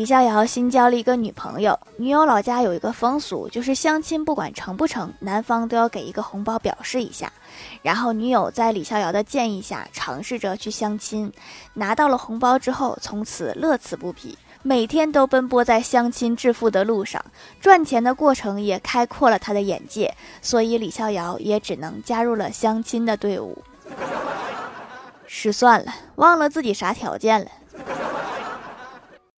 李逍遥新交了一个女朋友，女友老家有一个风俗，就是相亲不管成不成，男方都要给一个红包表示一下。然后女友在李逍遥的建议下尝试着去相亲，拿到了红包之后，从此乐此不疲，每天都奔波在相亲致富的路上，赚钱的过程也开阔了他的眼界。所以李逍遥也只能加入了相亲的队伍。失算了，忘了自己啥条件了。